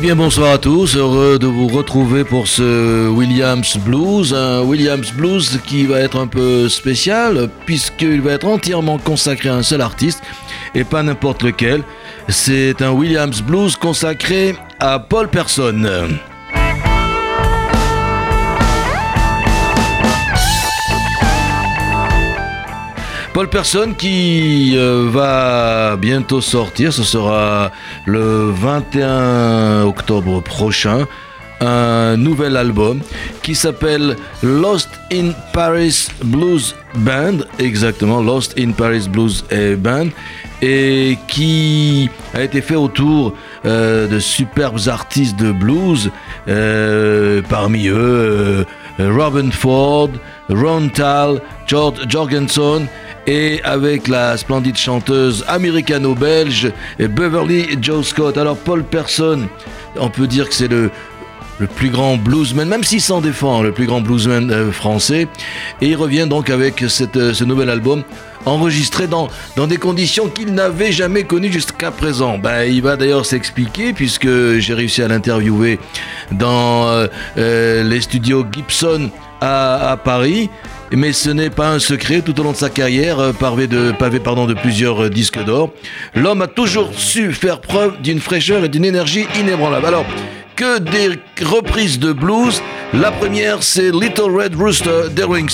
Bien bonsoir à tous, heureux de vous retrouver pour ce Williams Blues, un Williams Blues qui va être un peu spécial puisqu'il va être entièrement consacré à un seul artiste et pas n'importe lequel. C'est un Williams Blues consacré à Paul Person. Paul Person qui euh, va bientôt sortir, ce sera le 21 octobre prochain, un nouvel album qui s'appelle Lost in Paris Blues Band, exactement, Lost in Paris Blues Band, et qui a été fait autour euh, de superbes artistes de blues, euh, parmi eux Robin Ford, Ron Tal, George Jorgensen et avec la splendide chanteuse américano-belge Beverly Joe Scott. Alors Paul Person, on peut dire que c'est le, le plus grand bluesman, même s'il s'en défend, le plus grand bluesman euh, français. Et il revient donc avec euh, ce nouvel album enregistré dans, dans des conditions qu'il n'avait jamais connues jusqu'à présent. Ben, il va d'ailleurs s'expliquer puisque j'ai réussi à l'interviewer dans euh, les studios Gibson à Paris mais ce n'est pas un secret tout au long de sa carrière, euh, pavé de, plusieurs euh, disques d'or. L'homme a toujours su faire preuve d'une fraîcheur et d'une énergie inébranlable. Alors, que des reprises de blues. La première, c'est Little Red Rooster de Rolling.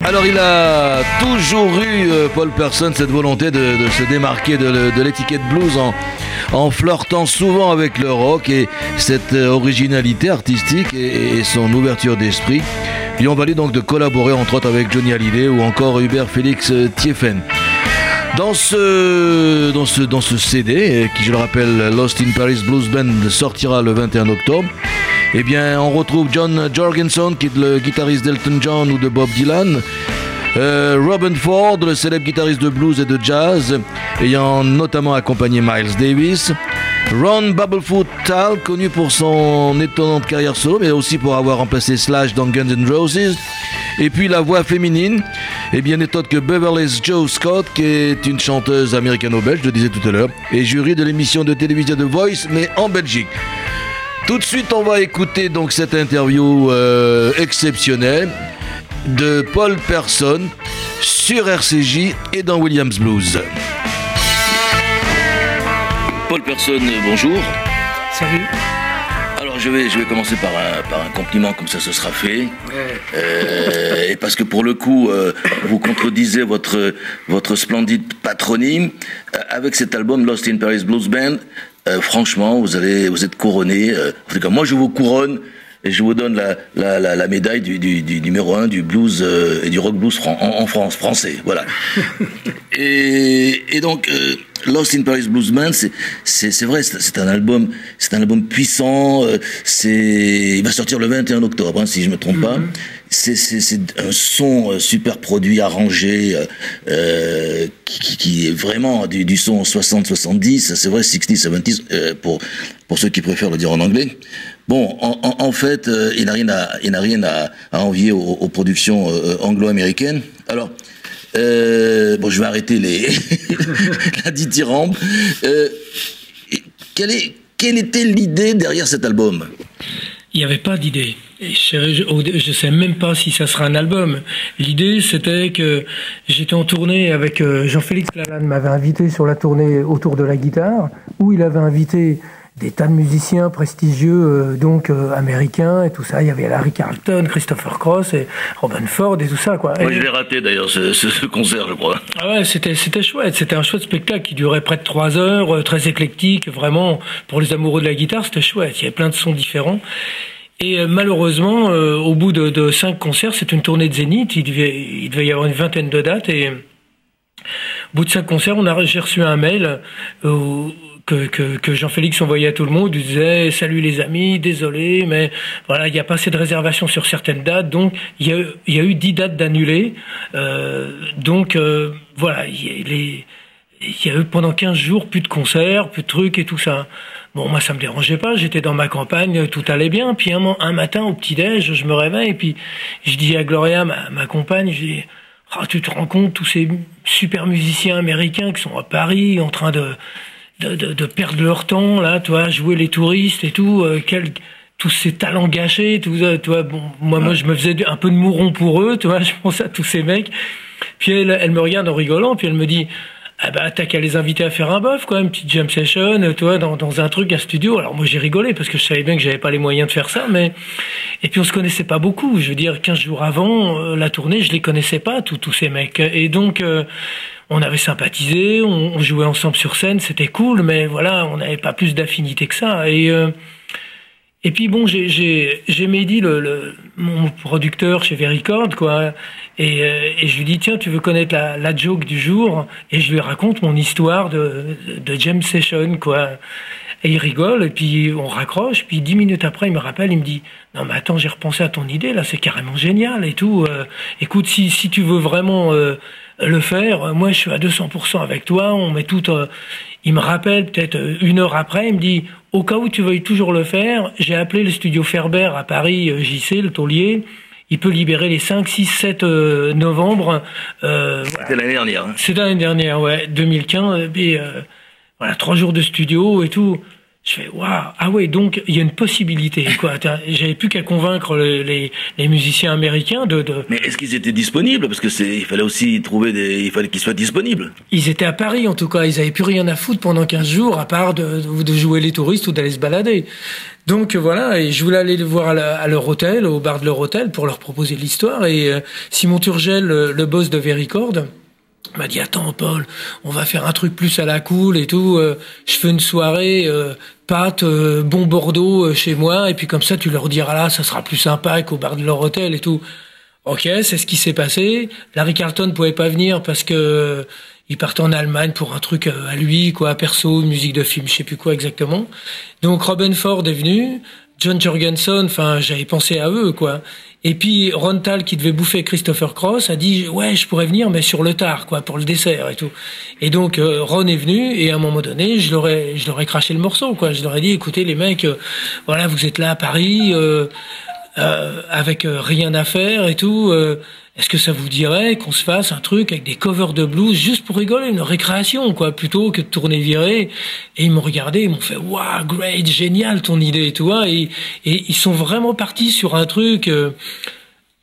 Alors il a toujours eu, euh, Paul Person, cette volonté de, se démarquer de, l'étiquette blues en, en, flirtant souvent avec le rock et cette euh, originalité artistique et, son ouverture d'esprit lui ont valu donc de collaborer entre autres avec Johnny Hallyday ou encore Hubert Félix euh, Thieffen. Dans ce, dans, ce, dans ce CD, qui je le rappelle, Lost in Paris Blues Band sortira le 21 octobre, eh bien, on retrouve John Jorgensen, qui est le guitariste d'Elton John ou de Bob Dylan. Euh, Robin Ford, le célèbre guitariste de blues et de jazz, ayant notamment accompagné Miles Davis. Ron Bubblefoot Tal, connu pour son étonnante carrière solo, mais aussi pour avoir remplacé Slash dans Guns N' Roses. Et puis la voix féminine, et bien étonnante que Beverly Joe Scott, qui est une chanteuse américano-belge, je le disais tout à l'heure, et jury de l'émission de télévision The Voice, mais en Belgique. Tout de suite, on va écouter donc cette interview euh, exceptionnelle de Paul Person sur RCJ et dans Williams Blues. Paul Person, bonjour. Salut. Alors je vais, je vais commencer par un, par un compliment, comme ça ce sera fait. Euh, et parce que pour le coup, euh, vous contredisez votre, votre splendide patronyme. avec cet album Lost in Paris Blues Band, euh, franchement, vous, allez, vous êtes couronné. Euh, en tout cas, moi, je vous couronne et je vous donne la, la, la, médaille du, du, du, numéro un du blues euh, et du rock blues en, France, français. Voilà. et, et, donc, Lost in Paris Blues Band, c'est vrai, c'est un album, c'est un album puissant. c'est, il va sortir le 21 octobre, hein, si je me trompe pas. C'est un son euh, super produit, arrangé, euh, euh, qui, est vraiment du, son 60-70, c'est vrai 60-70 euh, pour pour ceux qui préfèrent le dire en anglais. Bon, en, fait, il n'a rien à rien à, envier aux, productions anglo-américaines. Alors. bon, je vais arrêter les la dithyrambe. quelle, quelle était l'idée derrière cet album? Il n'y avait pas d'idée. Je ne sais même pas si ça sera un album. L'idée, c'était que j'étais en tournée avec euh, Jean-Félix Lalanne, m'avait invité sur la tournée autour de la guitare, où il avait invité des tas de musiciens prestigieux, euh, donc euh, américains et tout ça. Il y avait Larry Carlton, Christopher Cross et Robin Ford et tout ça, quoi. Moi, je l'ai raté d'ailleurs, ce, ce, concert, je crois. Ah ouais, c'était, c'était chouette. C'était un chouette spectacle qui durait près de trois heures, très éclectique, vraiment. Pour les amoureux de la guitare, c'était chouette. Il y avait plein de sons différents. Et euh, malheureusement, euh, au bout de, de, cinq concerts, c'est une tournée de Zénith, il devait, il devait y avoir une vingtaine de dates, et au bout de cinq concerts, on a, j'ai reçu un mail euh, que, que, que Jean-Félix envoyait à tout le monde, il disait « Salut les amis, désolé, mais voilà, il n'y a pas assez de réservations sur certaines dates, donc il y a, y a eu dix dates d'annulées, donc voilà, il y, y a eu pendant 15 jours plus de concerts, plus de trucs et tout ça. Bon, moi, ça me dérangeait pas. J'étais dans ma campagne, tout allait bien. Puis un, un matin, au petit-déj, je me réveille et puis je dis à Gloria, ma, ma compagne, je dis, oh, tu te rends compte, tous ces super musiciens américains qui sont à Paris en train de, de, de, de perdre leur temps, là, toi, jouer les touristes et tout, euh, quel, tous ces talents gâchés, tout ça, tu vois, bon, moi, moi, je me faisais un peu de mouron pour eux, tu vois, je pense à tous ces mecs. Puis elle, elle me regarde en rigolant, puis elle me dit, ah bah t'as qu'à les inviter à faire un bœuf quoi, une petite jam session, toi dans, dans un truc, un studio. Alors moi j'ai rigolé parce que je savais bien que j'avais pas les moyens de faire ça, mais et puis on se connaissait pas beaucoup. Je veux dire, 15 jours avant euh, la tournée, je les connaissais pas tous tous ces mecs. Et donc euh, on avait sympathisé, on, jouait ensemble sur scène, c'était cool, mais voilà, on n'avait pas plus d'affinité que ça. Et euh, et puis bon, j'ai Mehdi, le, le, mon producteur chez Vericord, quoi. Et, euh, et, je lui dis, tiens, tu veux connaître la, la, joke du jour? Et je lui raconte mon histoire de, de session, quoi. Et il rigole, et puis on raccroche. Puis dix minutes après, il me rappelle, il me dit, non mais attends, j'ai repensé à ton idée, là, c'est carrément génial et tout. Euh, écoute, si, si tu veux vraiment euh, le faire, moi je suis à 200% avec toi, on met tout... il me rappelle peut-être une heure après, il me dit, au cas où tu veuilles toujours le faire, j'ai appelé le studio Ferber à Paris, JC, le taulier, il peut libérer les 5, 6, 7 novembre. Euh, C'était l'année dernière. Hein. C'était l'année dernière, ouais, 2015. Et, euh, voilà, trois jours de studio et tout. Je fais waouh ah ouais donc il y a une possibilité quoi. J'avais plus qu'à convaincre les, les, musiciens américains de. de... Mais est-ce qu'ils étaient disponibles? Parce que c'est il fallait aussi trouver des il fallait qu'ils soient disponibles. Ils étaient à Paris en tout cas ils avaient plus rien à foutre pendant 15 jours à part de, de jouer les touristes ou d'aller se balader. Donc voilà et je voulais aller les voir à, leur hôtel au bar de leur hôtel pour leur proposer l'histoire et euh, Simon Turgel le, le boss de Vericord m'a dit attends Paul, on va faire un truc plus à la cool et tout. Euh, je fais une soirée euh, pâte euh, bon Bordeaux chez moi et puis comme ça tu leur diras là, ça sera plus sympa qu'au bar de leur hôtel et tout. Ok, c'est ce qui s'est passé. Larry Carlton pouvait pas venir parce que il partait en Allemagne pour un truc à lui, quoi, perso, musique de film, je sais plus quoi exactement. Donc Robin Ford est venu. John Jorgensen, enfin, j'avais pensé à eux, quoi. Et puis Rontal, qui devait bouffer Christopher Cross, a dit ouais, je pourrais venir, mais sur le tard, quoi, pour le dessert et tout. Et donc euh, Ron est venu et à un moment donné, je leur ai, craché le morceau, quoi. Je leur ai dit écoutez les mecs, euh, voilà, vous êtes là à Paris euh, avec rien à faire et tout. Est-ce que ça vous dirait qu'on se fasse un truc avec des covers de blues juste pour rigoler, une récréation, quoi, plutôt que de tourner viré Et ils m'ont regardé, ils m'ont fait, waouh, great, génial ton idée, tu et ils sont vraiment partis sur un truc. Euh,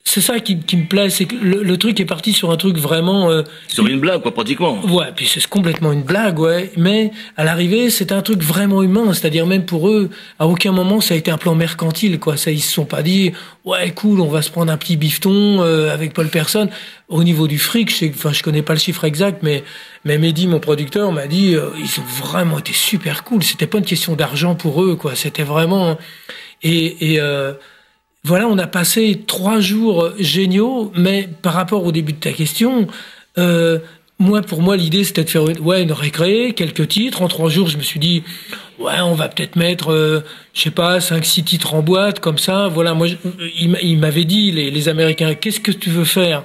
c'est ça qui, qui, me plaît, c'est que le, truc est parti sur un truc vraiment... Euh, sur une blague, quoi, pratiquement. Ouais, puis c'est complètement une blague, ouais. Mais à l'arrivée, c'est un truc vraiment humain, c'est-à-dire même pour eux, à aucun moment ça a été un plan mercantile, quoi. Ça, ils se sont pas dit, ouais, cool, on va se prendre un petit bifton euh, avec Paul Personne. Au niveau du fric, je sais, enfin, je connais pas le chiffre exact, mais mais Mehdi, mon producteur, m'a dit, euh, ils ont vraiment été super cool. C'était pas une question d'argent pour eux, quoi. C'était vraiment et et euh, voilà, on a passé trois jours géniaux, mais par rapport au début de ta question, euh, moi, pour moi, l'idée, c'était de faire une, ouais, une récré, quelques titres. En trois jours, je me suis dit, ouais, on va peut-être mettre, euh, je sais pas, cinq, six titres en boîte, comme ça. Voilà, moi, il m'avait dit, les, Américains, qu'est-ce que tu veux faire?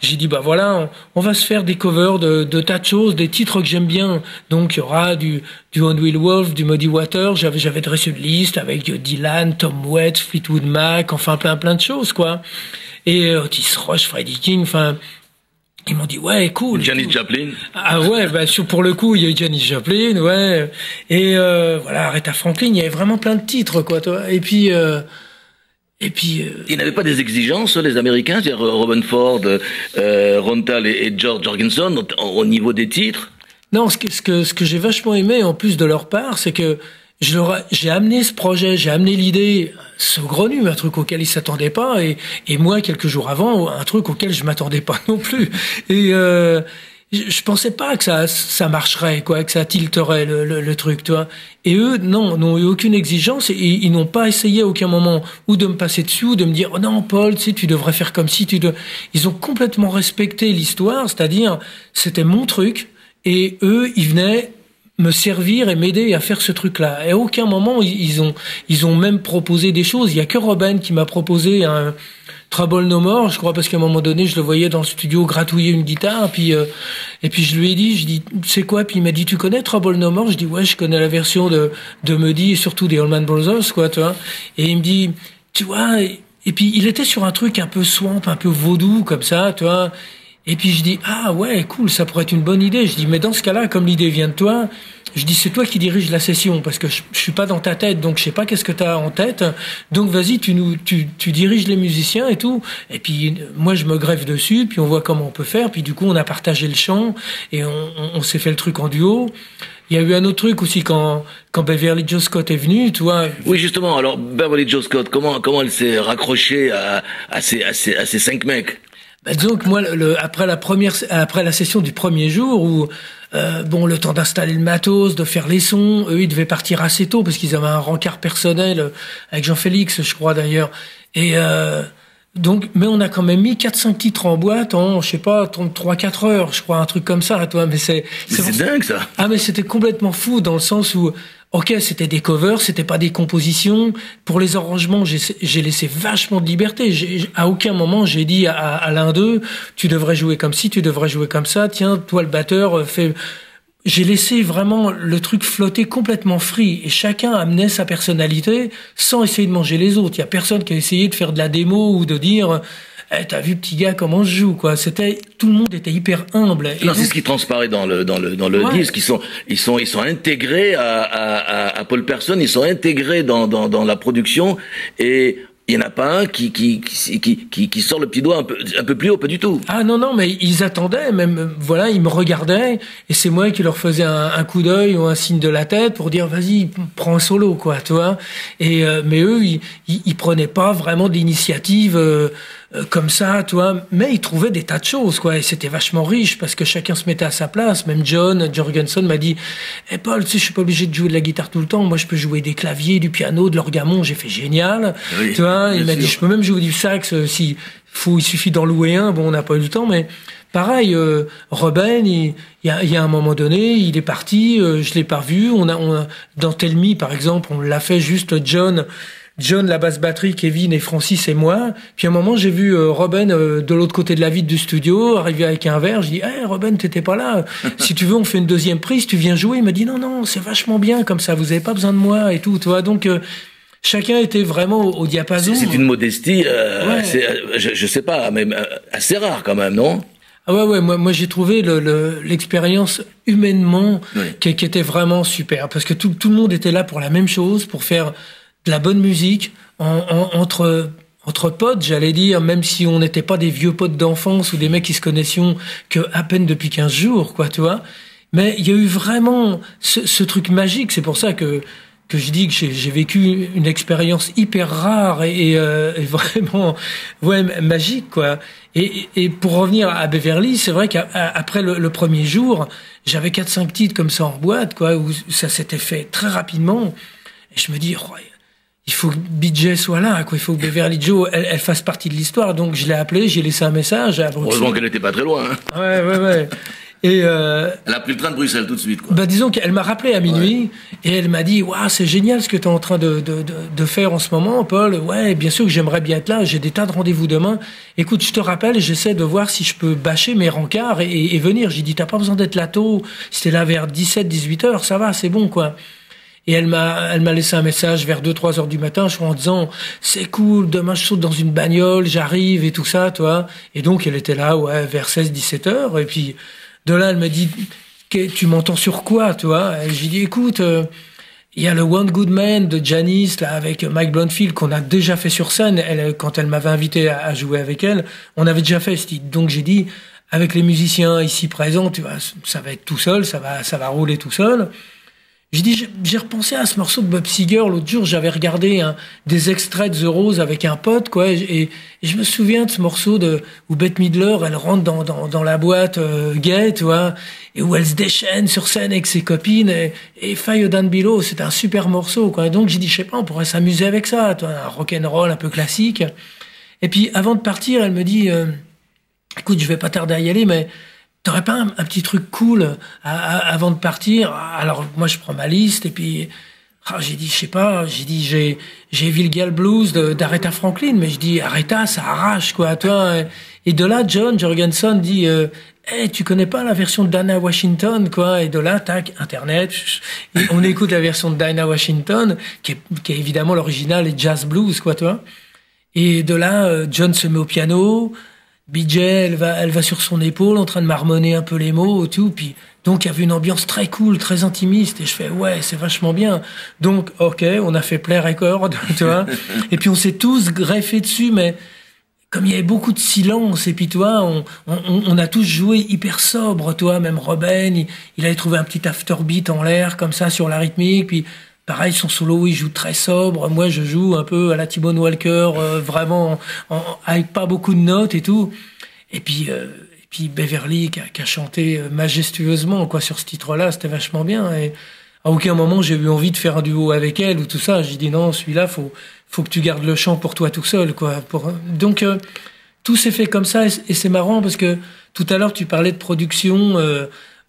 J'ai dit, bah voilà, on, va se faire des covers de, tas de choses, des titres que j'aime bien. Donc, il y aura du, du On Will Wolf, du Muddy Water. J'avais, j'avais dressé une liste avec Dylan, Tom Waits, Fleetwood Mac, enfin, plein, plein de choses, quoi. Et euh, Otis Roche, Freddie King, enfin ils m'ont dit ouais cool. Janis Joplin. Ah ouais bah pour le coup il y a eu Janis Joplin ouais et euh, voilà Aretha Franklin il y avait vraiment plein de titres quoi toi et puis euh, et puis euh, ils n'avaient pas des exigences les Américains c'est-à-dire Robin Ford, Rontal et, George Jorgensen au, au, niveau des titres. Non ce que ce que ce que j'ai vachement aimé en plus de leur part c'est que j'ai amené ce projet, j'ai amené l'idée saugrenue, un truc auquel ils s'attendaient pas, et, et moi quelques jours avant, un truc auquel je m'attendais pas non plus. Et euh, je pensais pas que ça ça marcherait, quoi, que ça tilterait le, le, truc, toi. Et eux, non, n'ont eu aucune exigence et ils n'ont pas essayé à aucun moment ou de me passer dessus ou de me dire oh non Paul, tu sais, tu devrais faire comme si tu. De... Ils ont complètement respecté l'histoire, c'est-à-dire c'était mon truc et eux, ils venaient me servir et m'aider à faire ce truc-là. Et à aucun moment ils ont ils ont même proposé des choses. Il y a que Robin qui m'a proposé un Trouble No More, je crois, parce qu'à un moment donné, je le voyais dans le studio gratouiller une guitare, puis euh, et puis je lui ai dit, je dis, c'est quoi? Puis il m'a dit, tu connais Trouble No More? Je dis, ouais, je connais la version de de Muddy et surtout des Allman Brothers, quoi, tu vois. Et il me dit, tu vois, et, puis il était sur un truc un peu swamp, un peu vaudou comme ça, tu vois. Et puis je dis ah ouais cool ça pourrait être une bonne idée. Je dis mais dans ce cas-là comme l'idée vient de toi, je dis c'est toi qui dirige la session parce que je, je suis pas dans ta tête donc je sais pas qu'est-ce que tu as en tête. Donc vas-y tu nous tu, tu diriges les musiciens et tout. Et puis moi je me greffe dessus puis on voit comment on peut faire. Puis du coup on a partagé le chant et on, on, s'est fait le truc en duo. Il y a eu un autre truc aussi quand, quand Beverly Joe Scott est venue, tu vois. Oui, justement. Alors, Beverly Joe Scott, comment, comment elle s'est raccrochée à, à, ces, à, ces, à ces cinq mecs? Bah, disons que moi, le, après la première, après la session du premier jour où euh, bon, le temps d'installer le matos, de faire les sons, eux ils devaient partir assez tôt parce qu'ils avaient un rencard personnel euh, avec Jean-Félix, je crois d'ailleurs. Et euh, donc, mais on a quand même mis 4-5 titres en boîte en, je sais pas, 3-4 heures, je crois, un truc comme ça, toi. Mais c'est, c'est dingue ça. Ah, mais c'était complètement fou dans le sens où Ok, c'était des covers, c'était pas des compositions. Pour les arrangements, j'ai laissé vachement de liberté. À aucun moment j'ai dit à, à l'un d'eux, tu devrais jouer comme ci, tu devrais jouer comme ça. Tiens, toi le batteur, euh, fais. J'ai laissé vraiment le truc flotter complètement free et chacun amenait sa personnalité sans essayer de manger les autres. Il y a personne qui a essayé de faire de la démo ou de dire Eh, t'as vu petit gars comment je joue quoi. C'était tout le monde était hyper humble. Et non, c'est ce qui transparaît dans le dans le dans le disque. Ils sont ils sont ils sont intégrés à, à, à, Paul Person. Ils sont intégrés dans dans, dans la production et il n'y en a pas un qui qui, qui, qui, sort le petit doigt un peu, un peu plus haut, pas du tout. Ah non, non, mais ils attendaient, même, voilà, ils me regardaient, et c'est moi qui leur faisais un, coup d'œil ou un signe de la tête pour dire, vas-y, prends un solo, quoi, tu vois. Et, euh, mais eux, ils, ils, prenaient pas vraiment d'initiative. Euh, euh, comme ça, toi. Mais il trouvait des tas de choses, quoi. Et c'était vachement riche parce que chacun se mettait à sa place. Même John Jorgensen m'a dit, eh Paul, tu sais, je suis pas obligé de jouer de la guitare tout le temps. Moi, je peux jouer des claviers, du piano, de l'orgamon. J'ai fait génial. tu vois. Il m'a dit, je peux même jouer du sax euh, si faut, il suffit d'en louer un. Bon, on n'a pas eu le temps, mais pareil, euh, Robin, il, y a, il, y a, un moment donné, il est parti, euh, je l'ai pas vu. On a, on a dans Telmi, par exemple, on l'a fait juste John. John, la basse batterie, Kevin et Francis et moi. Puis à un moment, j'ai vu euh, Robin euh, de l'autre côté de la vitre du studio, arriver avec un verre. Je dis, hey, Robin, t'étais pas là. si tu veux, on fait une deuxième prise, tu viens jouer. Il m'a dit, non, non, c'est vachement bien comme ça, vous avez pas besoin de moi et tout. Tu vois, donc... Euh, chacun était vraiment au, diapason. C'est une modestie, je, je, sais pas, mais assez rare quand même, non? Ah ouais, ouais, moi, moi j'ai trouvé l'expérience le, humainement qui, qui, était vraiment super parce que tout, tout le monde était là pour la même chose, pour faire de la bonne musique entre entre potes, j'allais dire, même si on n'était pas des vieux potes d'enfance ou des mecs qui se connaissaient que à peine depuis 15 jours, quoi, tu vois. Mais il y a eu vraiment ce, ce truc magique. C'est pour ça que que je dis que j'ai vécu une expérience hyper rare et, euh, et, vraiment ouais magique quoi. Et, et pour revenir à Beverly, c'est vrai qu'après le, le, premier jour, j'avais quatre cinq titres comme ça en boîte quoi où ça s'était fait très rapidement. Et je me dis, oh, il faut que BJ soit là, quoi. Il faut que Beverly Joe, elle, fasse partie de l'histoire. Donc, je l'ai appelé, j'ai laissé un message. Heureusement qu'elle n'était pas très loin. Hein. Ouais, ouais, ouais. Et euh, elle a pris le train de Bruxelles tout de suite. Quoi. Bah disons qu'elle m'a rappelé à minuit et elle m'a dit waouh c'est génial ce que tu es en train de, de, de, de, faire en ce moment Paul. Ouais bien sûr que j'aimerais bien être là. J'ai des tas de rendez-vous demain. Écoute je te rappelle j'essaie de voir si je peux bâcher mes rencarts et, et, venir. J'ai dit t'as pas besoin d'être là tôt. C'était là vers 17-18 heures ça va c'est bon quoi. Et elle m'a, elle m'a laissé un message vers 2-3 heures du matin, je en disant, c'est cool, demain je saute dans une bagnole, j'arrive et tout ça, toi. Et donc, elle était là, ouais, vers 16-17 heures. Et puis, de là, elle m'a dit, tu m'entends sur quoi, toi? J'ai dit, écoute, euh, il y a le One Good Man de Janice, là, avec Mike Blondfield, qu'on a déjà fait sur scène. Elle, quand elle m'avait invité à, jouer avec elle, on avait déjà fait ce Donc, j'ai dit, avec les musiciens ici présents, tu vois, ça va être tout seul, ça va, ça va rouler tout seul. J'ai dit, j'ai repensé à ce morceau de Bob Seger l'autre jour. J'avais regardé des extraits de The Rose avec un pote, quoi. Et, je me souviens de ce morceau de où Bette Midler, elle rentre dans, dans, dans la boîte euh, gay, tu vois, et où elle se déchaîne sur scène avec ses copines. Et, et Fire Down Below, c'est un super morceau, quoi. Et donc j'ai dit, je sais pas, on pourrait s'amuser avec ça, toi, un rock and roll un peu classique. Et puis avant de partir, elle me dit, euh, écoute, je vais pas tarder à y aller, mais T'aurais pas un, petit truc cool avant de partir? Alors moi je prends ma liste et puis ah, j'ai dit je sais pas, j'ai dit j'ai j'ai Vilgal Blues d'Aretha Franklin, mais je dis Aretha ça arrache quoi, toi. Et de là John Jorgensen dit euh, hey, tu connais pas la version de Dana Washington quoi? Et de là tac internet, on écoute la version de Dana Washington qui est, qui est évidemment l'original et jazz blues quoi, toi. Et de là euh, John se met au piano. BJ, elle va, elle va sur son épaule en train de marmonner un peu les mots et tout. Puis, donc, il y avait une ambiance très cool, très intimiste. Et je fais, ouais, c'est vachement bien. Donc, ok, on a fait play record, tu vois. et puis, on s'est tous greffés dessus, mais comme il y avait beaucoup de silence, et puis toi, on, on, on a tous joué hyper sobre, toi, même Robin, il, il avait trouvé un petit afterbeat en l'air, comme ça, sur la rythmique, puis Pareil, son solo, il joue très sobre. Moi, je joue un peu à la Timon Walker, euh, vraiment avec pas beaucoup de notes et tout. Et puis, euh, et puis Beverly qui a, chanté euh, majestueusement quoi sur ce titre-là, c'était vachement bien. Et à aucun moment j'ai eu envie de faire un duo avec elle ou tout ça. J'ai dit non, celui-là, faut faut que tu gardes le chant pour toi tout seul, quoi. Donc tout s'est fait comme ça et c'est marrant parce que tout à l'heure tu parlais de production.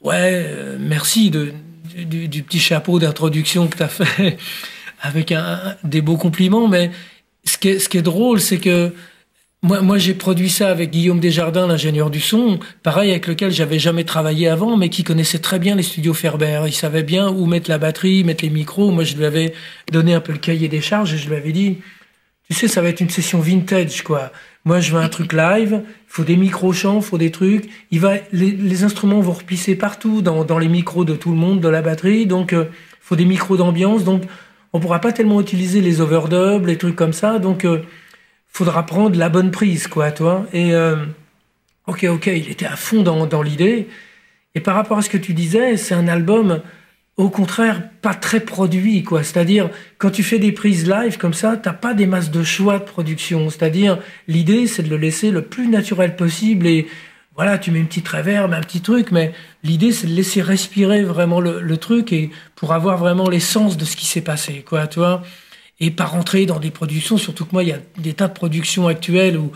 ouais, merci de du, petit chapeau d'introduction que tu as fait avec un, des beaux compliments. Mais ce qui est, ce qui est drôle, c'est que moi, moi j'ai produit ça avec Guillaume Desjardins, l'ingénieur du son, pareil avec lequel j'avais jamais travaillé avant, mais qui connaissait très bien les studios Ferber. Il savait bien où mettre la batterie, mettre les micros. Moi, je lui avais donné un peu le cahier des charges et je lui avais dit, tu sais, ça va être une session vintage, quoi. Moi, je veux un truc live, il faut des micro-chants, il faut des trucs. Il va, les, instruments vont repisser partout dans, les micros de tout le monde, de la batterie. Donc, il euh, faut des micros d'ambiance. Donc, on pourra pas tellement utiliser les overdubs, les trucs comme ça. Donc, euh, faudra prendre la bonne prise, quoi, toi. Et, euh, ok, ok, il était à fond dans, dans l'idée. Et par rapport à ce que tu disais, c'est un album au contraire pas très produit quoi. C'est-à-dire quand tu fais des prises live comme ça t'as pas des masses de choix de production. C'est-à-dire l'idée c'est de le laisser le plus naturel possible et voilà tu mets une petite réverb un petit truc mais l'idée c'est de laisser respirer vraiment le, truc et pour avoir vraiment l'essence de ce qui s'est passé quoi tu vois. Et pas rentrer dans des productions surtout que moi il y a des tas de productions actuelles où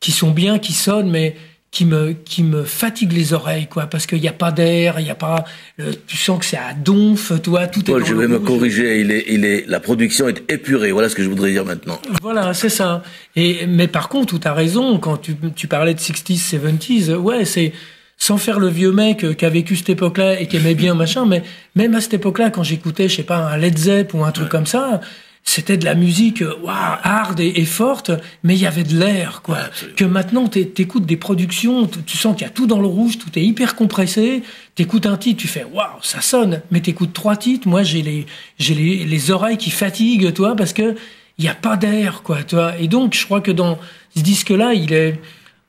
qui sont bien qui sonnent mais qui me qui me fatigue les oreilles quoi parce qu'il n'y a pas d'air il y a pas euh, tu sens que c'est à donf toi tout Paul, est je vais me corriger il est il est la production est épurée voilà ce que je voudrais dire maintenant. Voilà c'est ça. Et mais par contre tu as raison quand tu tu parlais de 60s 70s ouais c'est sans faire le vieux mec qui a vécu cette époque-là et qui aimait bien machin mais même à cette époque-là quand j'écoutais je sais pas un Led Zepp ou un truc comme ça c'était de la musique euh, waouh hard et, forte, mais il y avait de l'air, quoi. Que maintenant, t'écoutes des productions, tu sens qu'il y a tout dans le rouge, tout est hyper compressé. T'écoutes un titre, tu fais waouh, ça sonne. Mais t'écoutes trois titres, moi j'ai les j'ai les, les oreilles qui fatiguent, toi, parce que il y a pas d'air, quoi, toi. Et donc, je crois que dans ce disque-là, il est,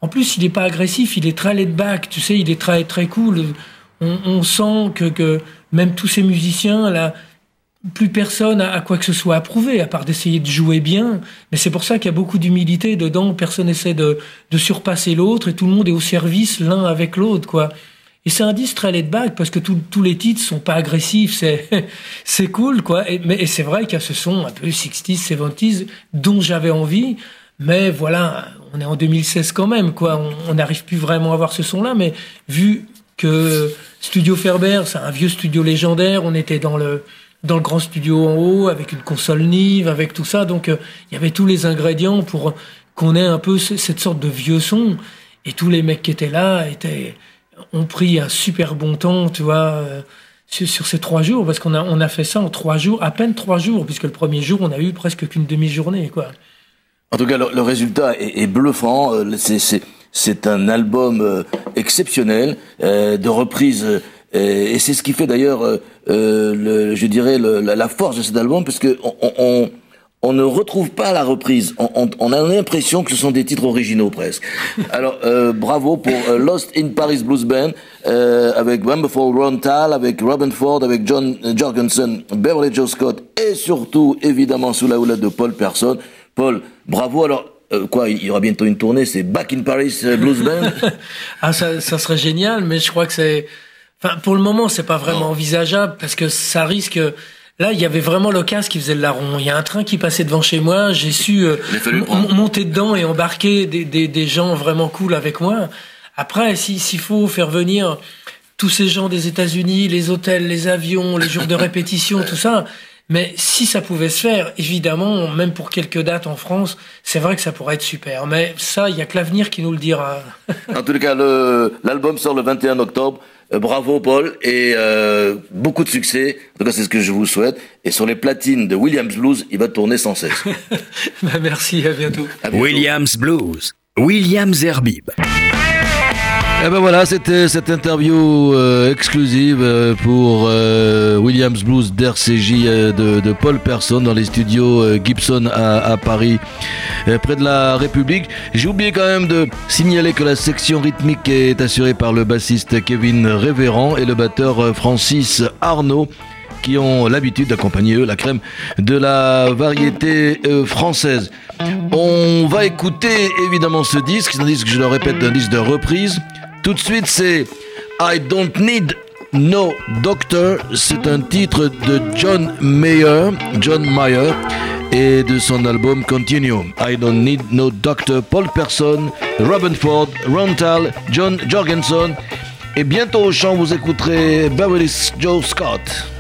en plus, il est pas agressif, il est très laid back, tu sais, il est très très cool. On, on sent que, que même tous ces musiciens là plus personne a quoi que ce soit à prouver, à part d'essayer de jouer bien. Mais c'est pour ça qu'il y a beaucoup d'humilité dedans. Personne essaie de, de surpasser l'autre et tout le monde est au service l'un avec l'autre, quoi. Et c'est un disque très back parce que tous les titres sont pas agressifs, c'est c'est cool, quoi. Et, mais c'est vrai qu'il y a ce son un peu 60s, 70s dont j'avais envie. Mais voilà, on est en 2016 quand même, quoi. On n'arrive plus vraiment à voir ce son-là, mais vu que Studio Ferber, c'est un vieux studio légendaire, on était dans le dans le grand studio en haut, avec une console Nive, avec tout ça. Donc, euh, il y avait tous les ingrédients pour qu'on ait un peu cette sorte de vieux son. Et tous les mecs qui étaient là étaient, ont pris un super bon temps, tu vois, euh, sur, ces trois jours, parce qu'on a, on a fait ça en trois jours, à peine trois jours, puisque le premier jour, on a eu presque qu'une demi-journée, quoi. En tout cas, le, résultat est, est bluffant. Euh, c'est un album exceptionnel de reprise et, c'est ce qui fait d'ailleurs, euh, euh je dirais, le, la, force de cet album, parce que on, on, on, ne retrouve pas la reprise. On, on a l'impression que ce sont des titres originaux presque. Alors euh, bravo pour euh, Lost in Paris Blues Band euh, avec Wonderful Ron Tal, avec Robin Ford, avec John Jorgensen, Beverly Joe Scott et surtout évidemment sous la houlette de Paul Person. Paul, bravo. Alors quoi, il y aura bientôt une tournée, c'est Back in Paris Blues Band. ah, ça, ça serait génial, mais je crois que c'est Enfin, pour le moment, c'est pas vraiment envisageable parce que ça risque. Là, il y avait vraiment le casque qui faisait le larron. Il y a un train qui passait devant chez moi. J'ai su euh, monter dedans et embarquer des, des, des, gens vraiment cool avec moi. Après, s'il faut faire venir tous ces gens des États-Unis, les hôtels, les avions, les jours de répétition, tout ça. Mais si ça pouvait se faire, évidemment, même pour quelques dates en France, c'est vrai que ça pourrait être super. Mais ça, il y a que l'avenir qui nous le dira. en tout cas, l'album sort le 21 octobre. Euh, bravo Paul et euh, beaucoup de succès. En tout cas, c'est ce que je vous souhaite. Et sur les platines de Williams Blues, il va tourner sans cesse. Bah, merci, à bientôt. à bientôt. Williams Blues, Williams Herbib. Et eh ben voilà, c'était cette interview euh, exclusive euh, pour euh, Williams Blues d'RCJ de, Paul Person dans les studios Gibson à, à Paris, près de la République. J'ai oublié quand même de signaler que la section rythmique est assurée par le bassiste Kevin Révérend et le batteur Francis Arnaud qui ont l'habitude d'accompagner eux la crème de la variété française. On va écouter évidemment ce disque, c'est un disque, je le répète, un disque de reprise. Tout de suite, c'est I Don't Need No Doctor. C'est un titre de John Mayer, et de son album Continuum. I Don't Need No Doctor. Paul Person, Robin Ford, Ron Tal, John Jorgensen. Et bientôt au chant, vous écouterez Beverly Joe Scott.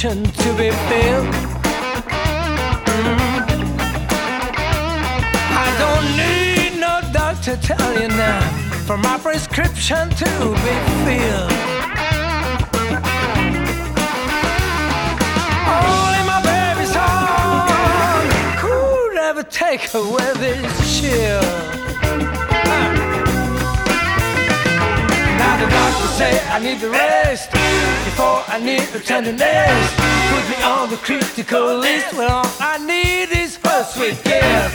Prescription to be filled. Mm. I don't need no doctor tell you now for my prescription to be filled. Only my baby's heart could ever take away this chill. Say I need the rest before I need the tenderness. Put me on the critical list. Well, all I need is her sweet kiss.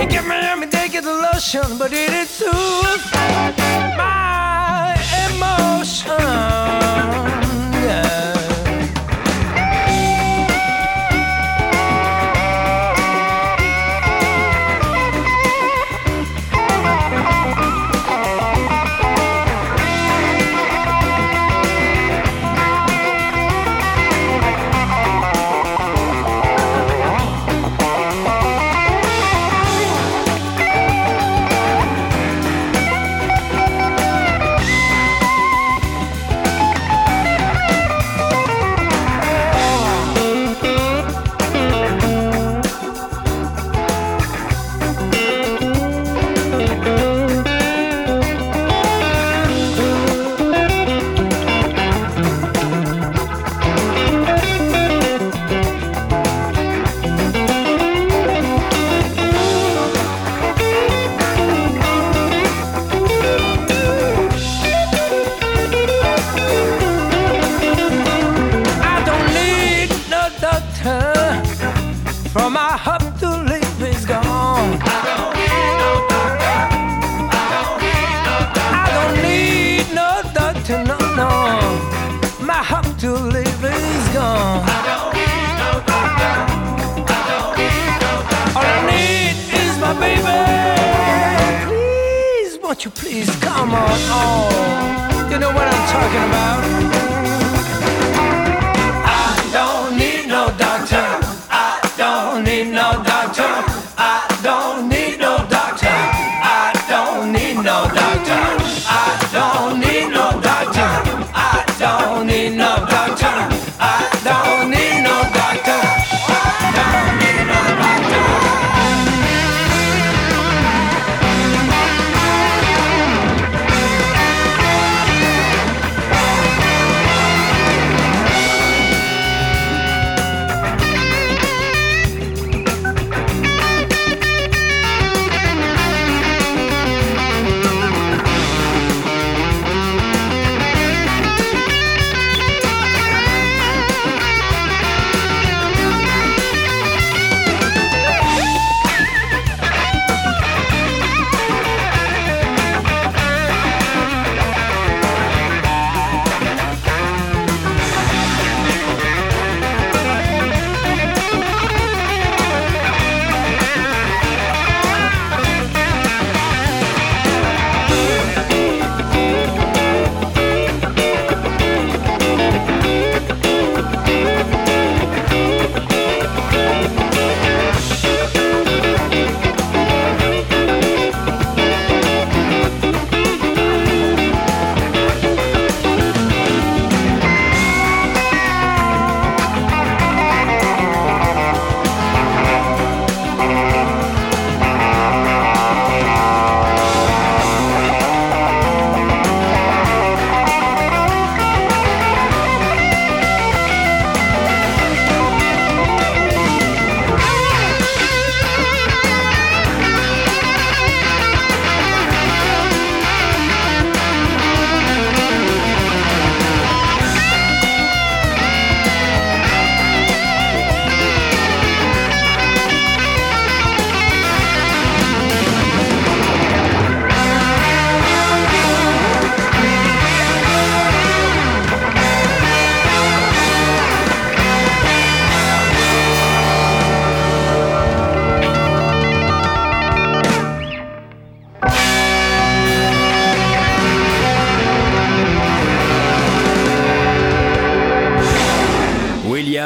It give me every day get the lotion, but it is soothe my emotion. Gone. All I need is my baby. Please, won't you please come on home? You know what I'm talking about.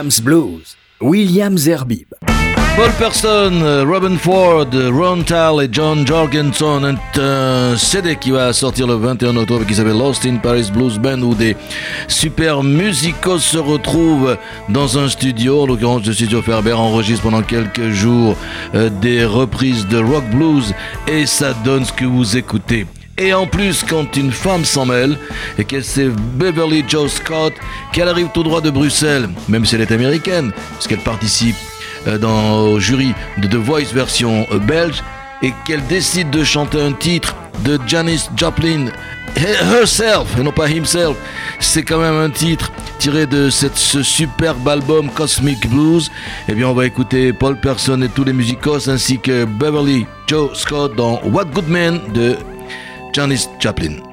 Williams Blues, Williams Zerbib. Paul Person, Robin Ford, Ron Tal et John Jorgensen, un CD qui va sortir le 21 octobre qui s'appelle Lost in Paris Blues Band où des super musicos se retrouvent dans un studio, en l'occurrence le studio Ferber enregistre pendant quelques jours euh, des reprises de rock blues et ça donne ce que vous écoutez. Et en plus, quand une femme s'en mêle, et qu'elle c'est Beverly Joe Scott, qu'elle arrive tout droit de Bruxelles, même si elle est américaine, puisqu'elle participe euh, dans, au jury de The Voice version euh, belge, et qu'elle décide de chanter un titre de Janis Joplin, Herself, et non pas Himself, c'est quand même un titre tiré de cette, ce superbe album Cosmic Blues. Eh bien, on va écouter Paul Person et tous les musicos, ainsi que Beverly Joe Scott dans What Good Man de Janis Joplin.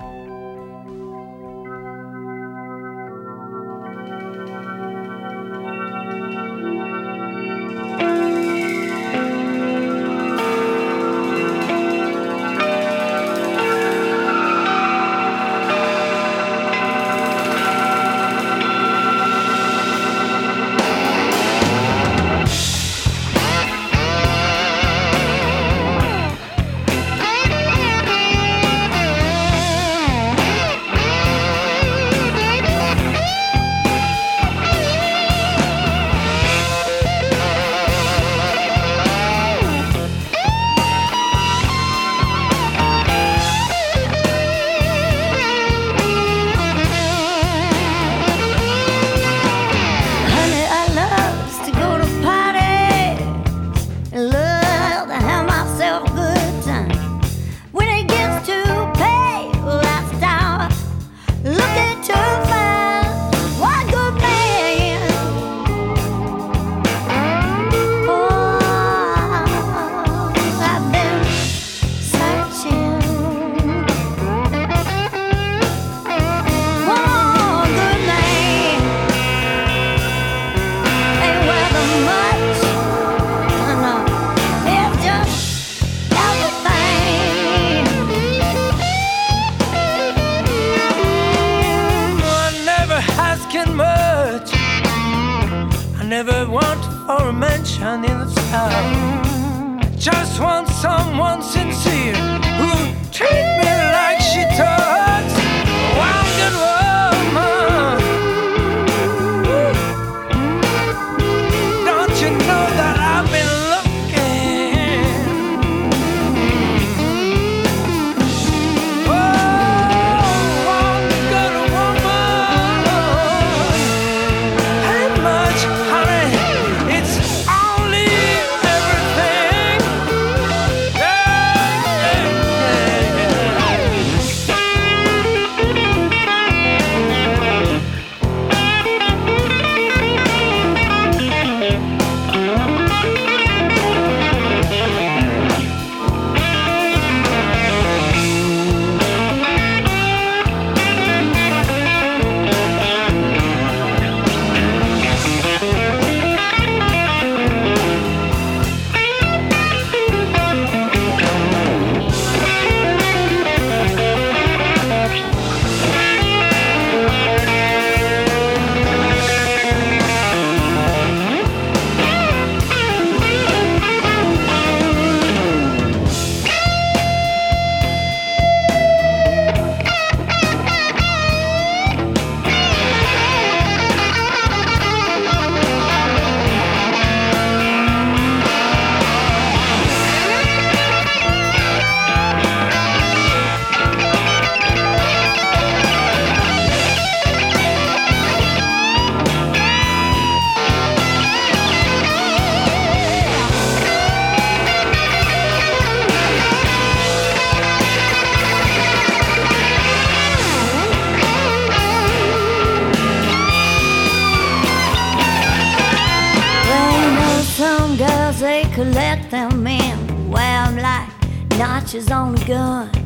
never want for a mansion in the sky. Just want someone sincere who treat me. She's only good.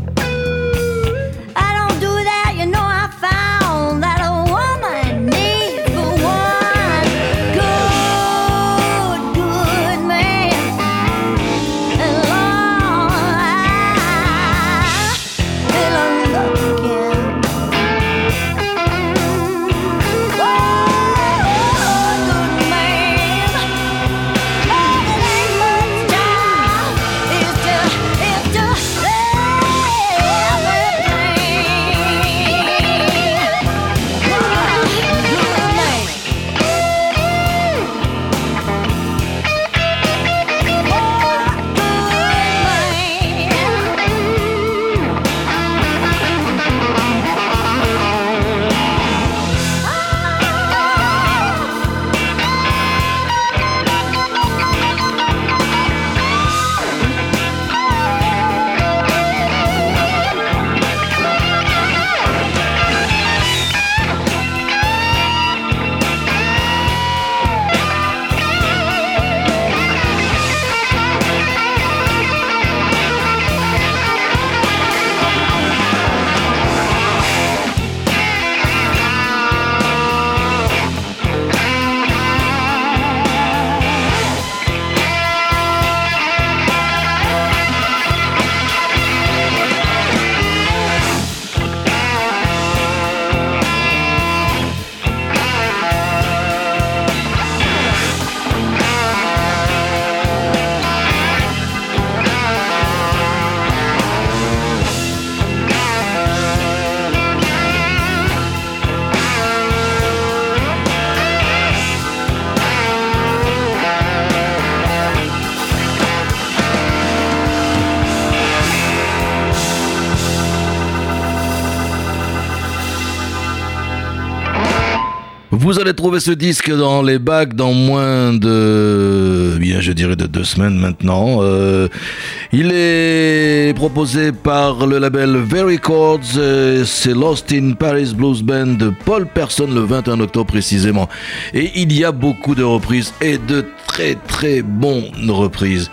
Allez trouver ce disque dans les bacs dans moins de, bien, je dirais de deux semaines maintenant. Euh, il est proposé par le label Very Chords. euh, C'est Lost in Paris Blues Band de Paul Person le 21 octobre précisément. Et il y a beaucoup de reprises et de très très bonnes reprises.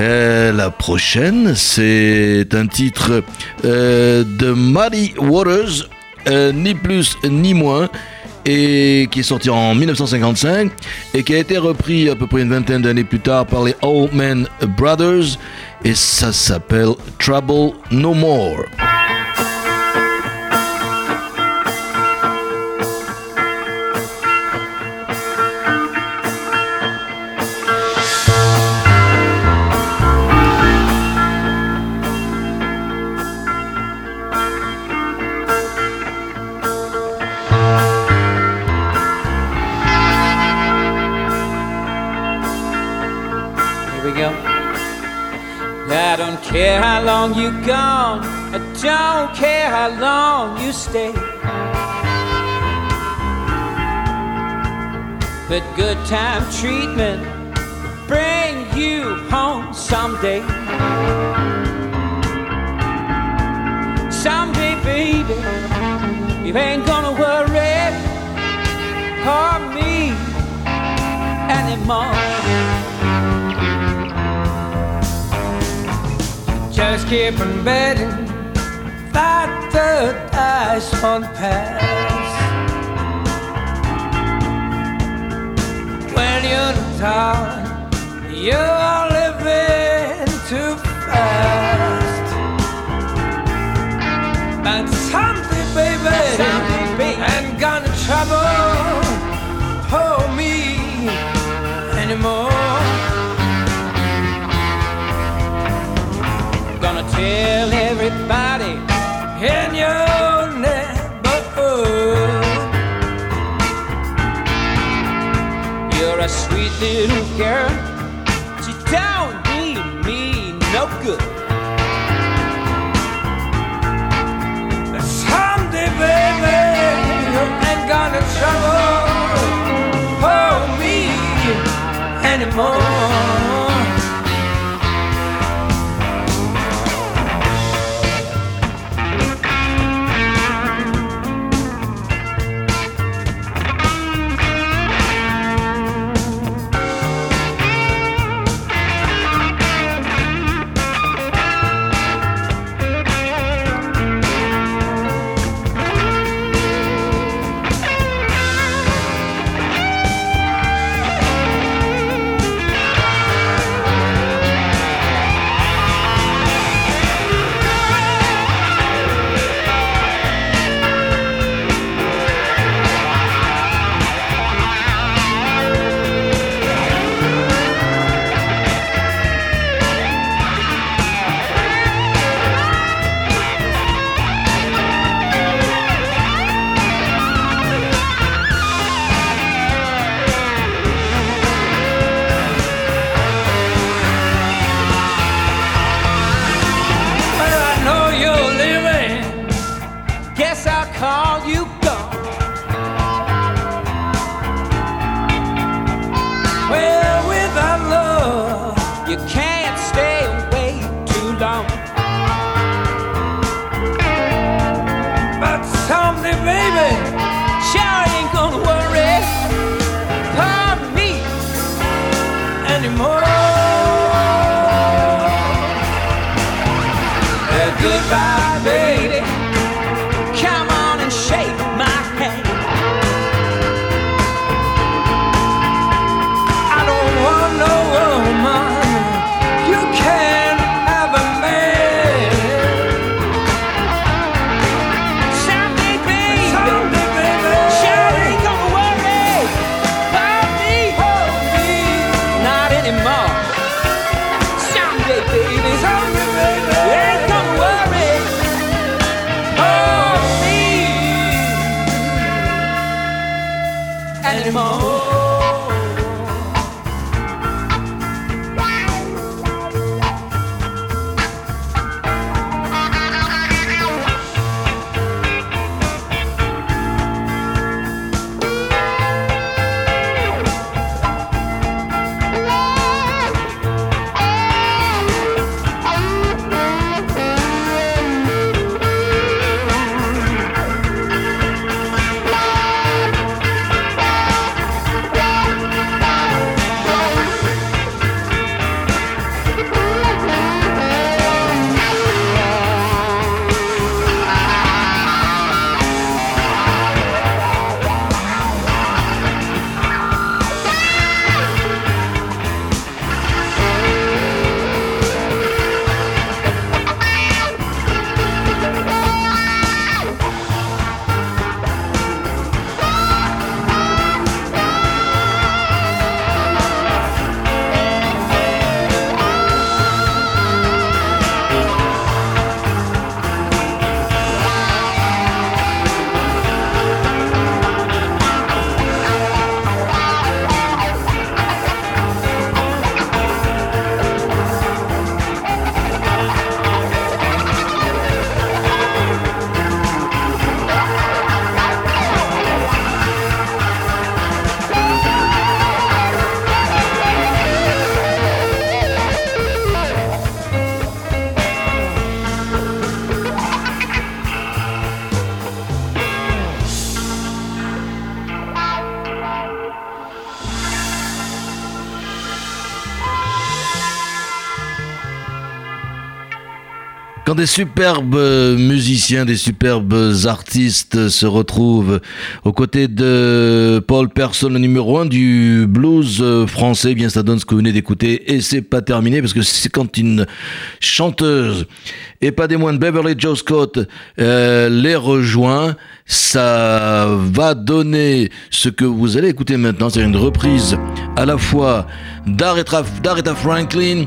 Euh, la prochaine, c'est un titre de Muddy Waters, ni plus ni moins, et qui est sorti en 1955 et qui a été repris à peu près une vingtaine d'années plus tard par les Old Man Brothers, et ça s'appelle Trouble No More. Here we go. I don't care how long you're gone. I don't care how long you stay. But good time treatment bring you home someday. Someday, baby, you ain't gonna worry for me anymore. housekeeper and bedding that the dash on pass. When you're in town, you're living too fast. But something, baby, something, ain't gonna trouble poor me anymore. Little girl. She don't need me no good. But someday, baby You ain't gonna trouble for me anymore Quand des superbes musiciens, des superbes artistes se retrouvent aux côtés de Paul Person, le numéro un du blues français, eh bien ça donne ce que vous venez d'écouter. Et c'est pas terminé parce que c'est quand une chanteuse et pas des moines Beverly Joe Scott euh, les rejoint, ça va donner ce que vous allez écouter maintenant. C'est une reprise à la fois d'Aretha Franklin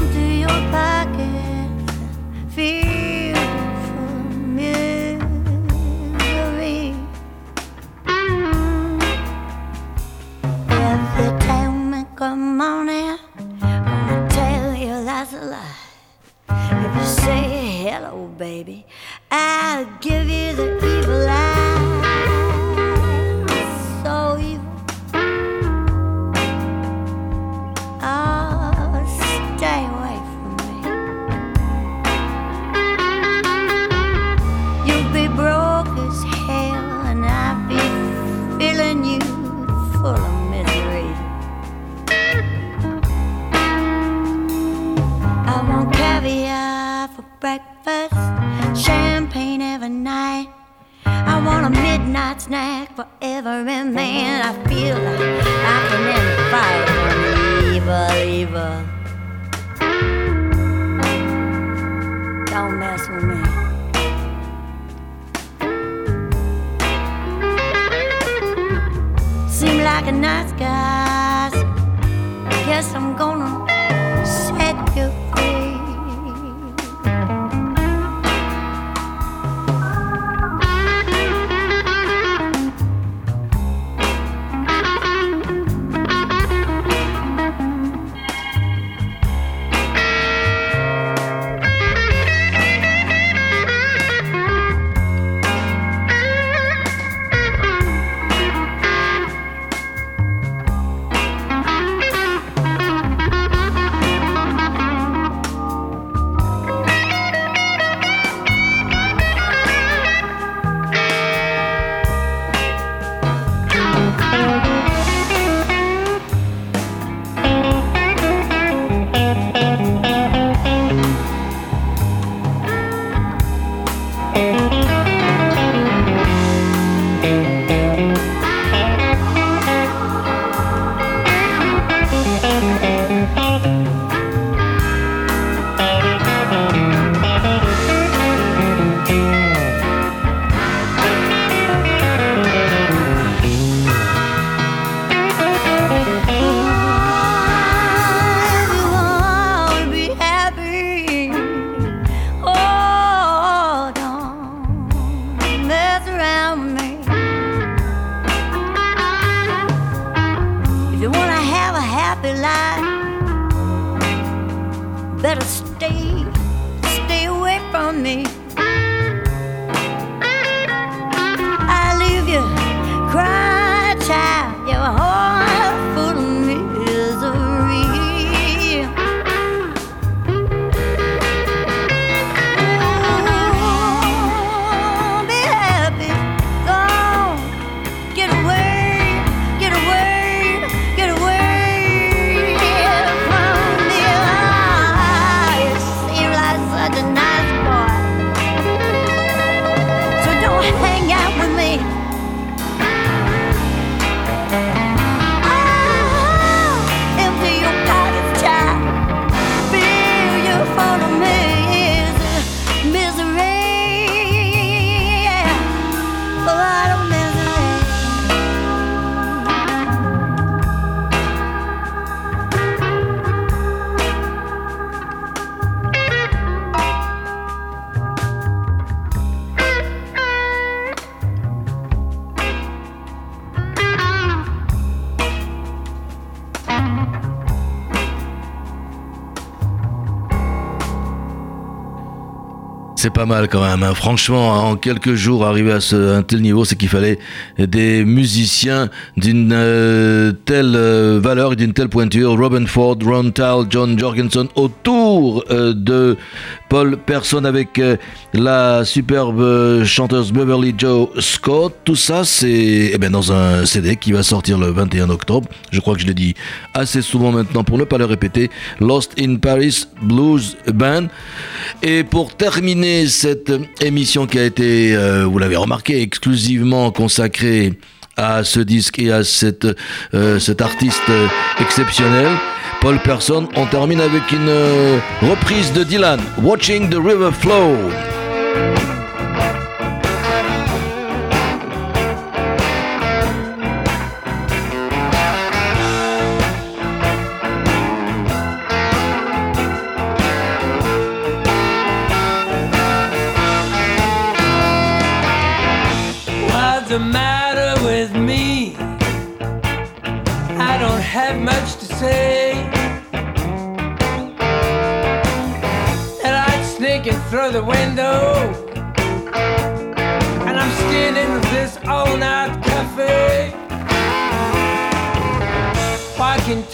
come on in. Gonna tell you that's a lie. If you say hello, baby, I'll give you the evil eye. breakfast, champagne every night. I want a midnight snack for every man. I feel like I can fight the evil, evil. Don't mess with me. Seem like a nice guy. Guess I'm gonna set you C'est pas mal quand même. Hein. Franchement, en quelques jours, arriver à, ce, un tel niveau, c'est qu'il fallait des musiciens d'une euh, telle euh, valeur et d'une telle pointure. Robin Ford, Ron Tal, John Jorgensen autour euh, de Paul Person avec la superbe chanteuse Beverly Joe Scott. Tout ça, c'est eh ben, dans un CD qui va sortir le 21 octobre. Je crois que je l'ai dit assez souvent maintenant pour ne pas le répéter. Lost in Paris Blues Band. Et pour terminer cette émission qui a été, euh, vous l'avez remarqué, exclusivement consacrée à ce disque et à cette, euh, cet artiste exceptionnel, Paul Person, on termine avec une euh, reprise de Dylan, Watching the River Flow.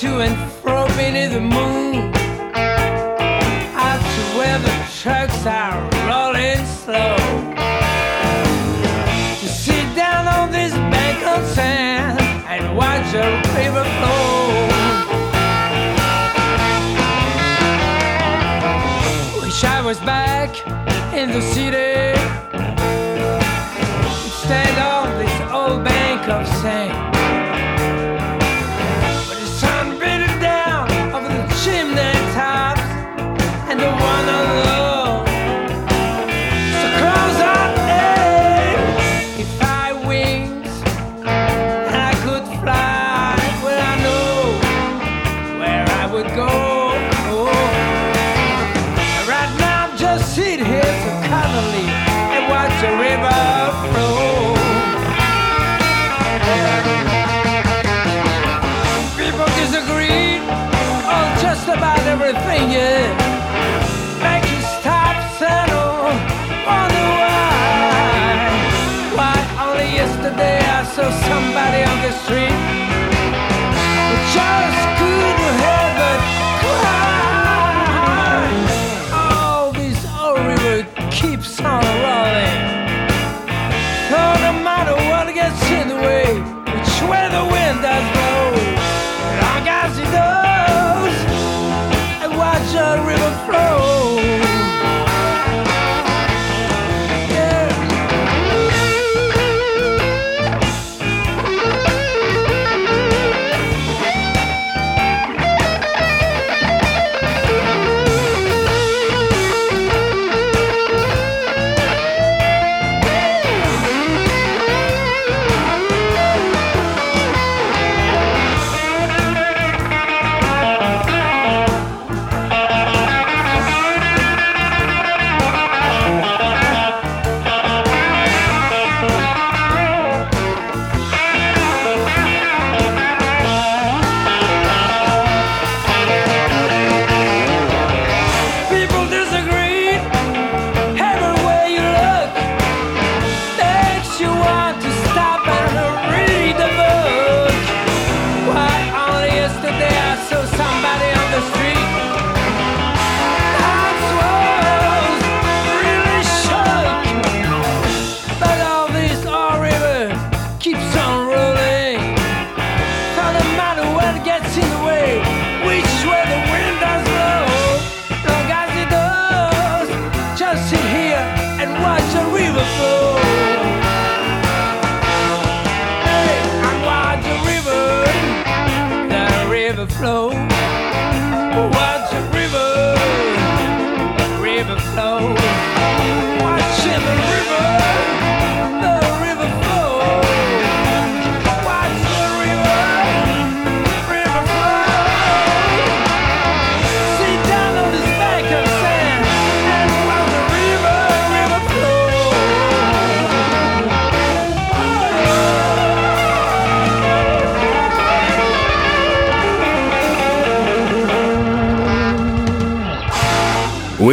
To and fro beneath the moon. Out to where the trucks are rolling slow. To sit down on this bank of sand and watch the river flow. Wish I was back in the city. Stand on this old bank of sand.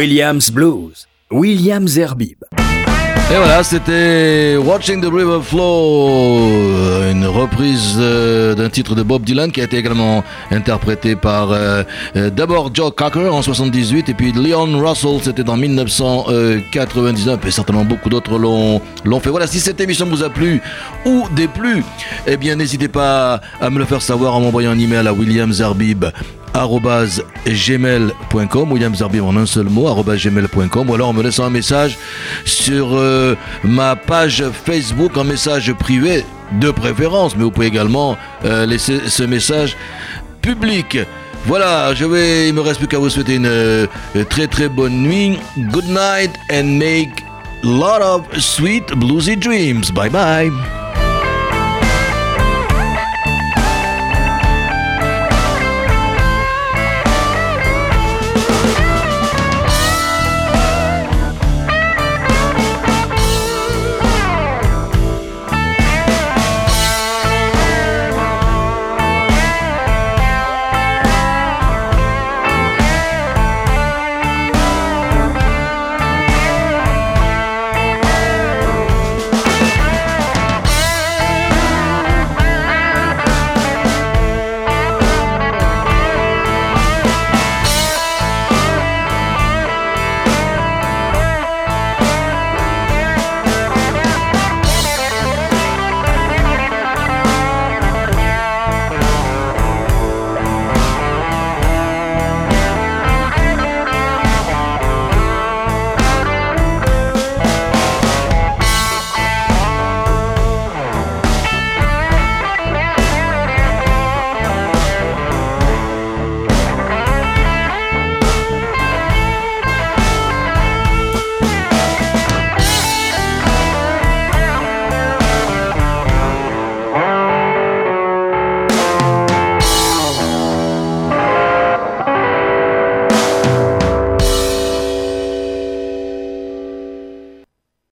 Williams Blues. William Zerbib. Et voilà, c'était Watching the River Flow, une reprise euh, d'un titre de Bob Dylan qui a été également interprété par euh, euh, d'abord Joe Cocker en 78 et puis Leon Russell, c'était en 1999 et certainement beaucoup d'autres l'ont l'ont fait. Voilà, si cette émission vous a plu ou déplu, eh bien n'hésitez pas à me le faire savoir en m'envoyant un email à William Zerbib gmail.com William Zerbib en un seul mot gmail.com ou alors en me laissant un message sur euh, ma page Facebook un message privé de préférence mais vous pouvez également euh, laisser ce message public voilà, je vais, il me reste plus qu'à vous souhaiter une euh, très très bonne nuit. Good night and make lot of sweet bluesy dreams. Bye bye.